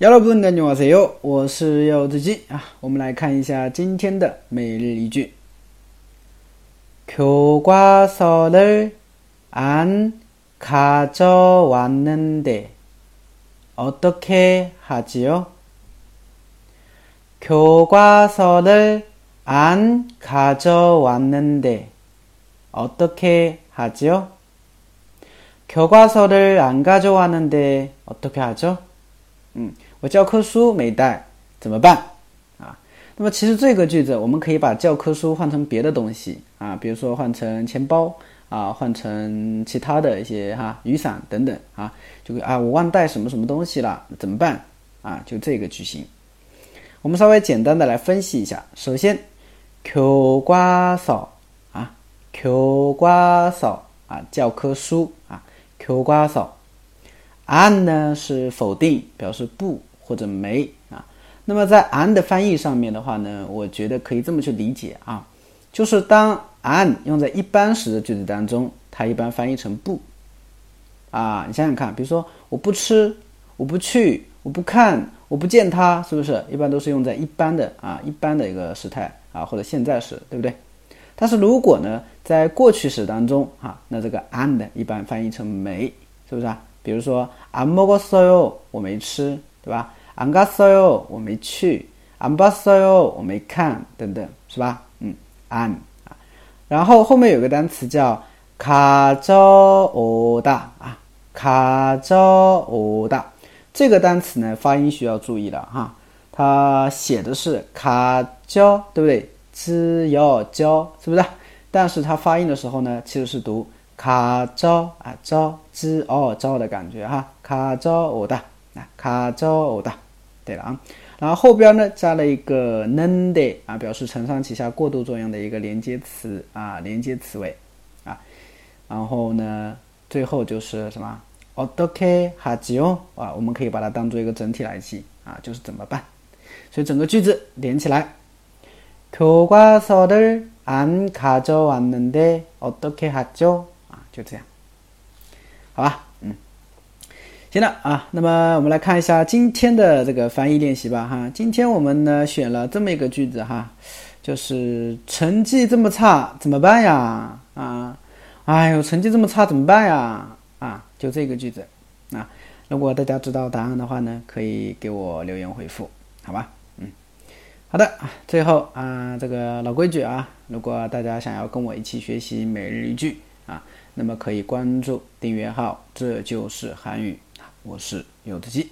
여러분안녕하세요，我是柚子鸡啊。我们来看一下今天的每日一句。교과서를안가져왔는데어떻게하지요 교과서를안가져왔는데어떻게하지요 교과서를안가져왔는데어떻게하죠 嗯我教科书没带怎么办？啊那么其实这个句子我们可以把教科书换成别的东西啊比如说换成钱包啊换成其他的一些哈雨伞等等啊就啊我忘带什么什么东西了怎么办？啊就这个句型。我们稍微简单的来分析一下首先 q 瓜嫂啊 q 瓜嫂啊教科书啊 q 瓜嫂 and 呢是否定，表示不或者没啊。那么在 an 的翻译上面的话呢，我觉得可以这么去理解啊，就是当 and 用在一般时的句子当中，它一般翻译成不啊。你想想看，比如说我不吃，我不去，我不看，我不见他，是不是一般都是用在一般的啊一般的一个时态啊或者现在时，对不对？但是如果呢在过去时当中啊，那这个 and 一般翻译成没，是不是啊？比如说안먹었어 요， 我没吃，对吧？안갔어 요， 我没去。안봤어 요， 我没看，等等，是吧？嗯，안啊。然后后面有个单词叫가져오다啊，가져오다这个单词呢发音需要注意了哈，它写的是가 져， 对不对？지 여， 져， 是不是？但是它发音的时候呢，其实是读。 卡져啊져之哦져的感觉哈，卡져我的啊卡져我的，对了啊，然后后边呢加了一个는的啊，表示承上启下过渡作用的一个连接词啊，连接词尾啊，然后呢最后就是什么어떻게하지요啊，我们可以把它当做一个整体来记啊，就是怎么办，所以整个句子连起来，교과서를안가져왔는데어떻게하죠 就这样，好吧，嗯，行了啊，那么我们来看一下今天的这个翻译练习吧，哈，今天我们呢选了这么一个句子哈，就是成绩这么差怎么办呀？啊，哎呦，成绩这么差怎么办呀？啊，就这个句子。啊，如果大家知道答案的话呢，可以给我留言回复，好吧，嗯，好的，最后啊，这个老规矩啊，如果大家想要跟我一起学习每日一句啊。那么可以关注订阅号，这就是韩语我是有的鸡。